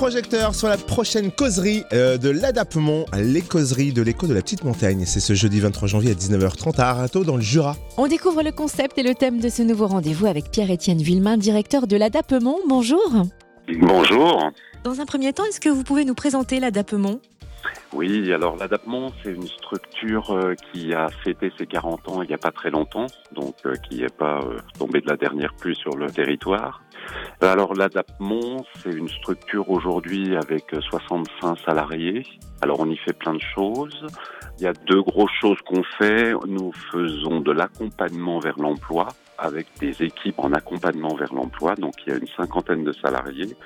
projecteur sur la prochaine causerie euh, de l'Adapement, les causeries de l'écho de la petite montagne. C'est ce jeudi 23 janvier à 19h30 à Arato dans le Jura. On découvre le concept et le thème de ce nouveau rendez-vous avec Pierre-Étienne Villemain, directeur de l'Adapement. Bonjour. Bonjour. Dans un premier temps, est-ce que vous pouvez nous présenter l'Adapement Oui, alors l'Adapement, c'est une structure euh, qui a fêté ses 40 ans il n'y a pas très longtemps, donc euh, qui n'est pas euh, tombé de la dernière pluie sur le territoire. Alors l'Adaptement, c'est une structure aujourd'hui avec 65 salariés. Alors on y fait plein de choses. Il y a deux grosses choses qu'on fait. Nous faisons de l'accompagnement vers l'emploi avec des équipes en accompagnement vers l'emploi. Donc il y a une cinquantaine de salariés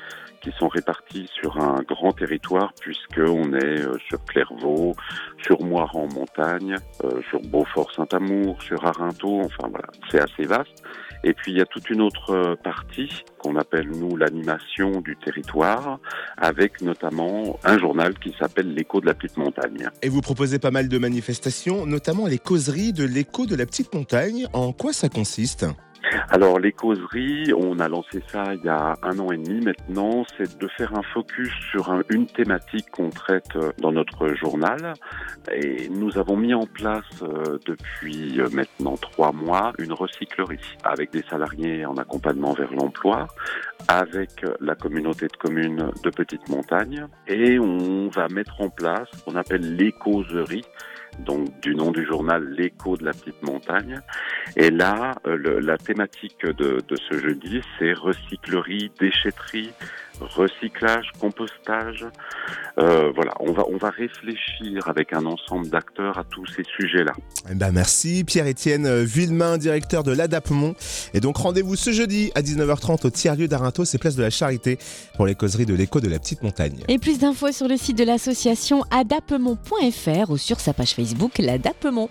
qui sont répartis sur un grand territoire puisqu'on est euh, sur Clairvaux, sur Moire en montagne, euh, sur Beaufort-Saint-Amour, sur Arinto, enfin voilà, c'est assez vaste. Et puis il y a toute une autre euh, partie qu'on appelle nous l'animation du territoire, avec notamment un journal qui s'appelle l'écho de la petite montagne. Et vous proposez pas mal de manifestations, notamment les causeries de l'écho de la petite montagne. En quoi ça consiste? Alors les causeries, on a lancé ça il y a un an et demi maintenant, c'est de faire un focus sur un- une thématique qu'on traite euh, dans notre journal. Et nous avons mis en place euh, depuis euh, maintenant trois mois une recyclerie avec des salariés en accompagnement vers l'emploi, avec la communauté de communes de Petite Montagne. Et on va mettre en place ce qu'on appelle les causeries, donc du nom du journal L'écho de la petite montagne. Et là, euh, le- la thématique de, de ce jeudi, c'est recyclerie, déchetterie, recyclage, compostage. Euh, voilà, on va, on va réfléchir avec un ensemble d'acteurs à tous ces sujets-là. Eh ben merci Pierre-Étienne Villemain, directeur de l'Adapement. Et donc rendez-vous ce jeudi à 19h30 au tiers-lieu d'Arinto, c'est place de la Charité, pour les causeries de l'écho de la petite montagne. Et plus d'infos sur le site de l'association adapement.fr ou sur sa page Facebook l'Adapement.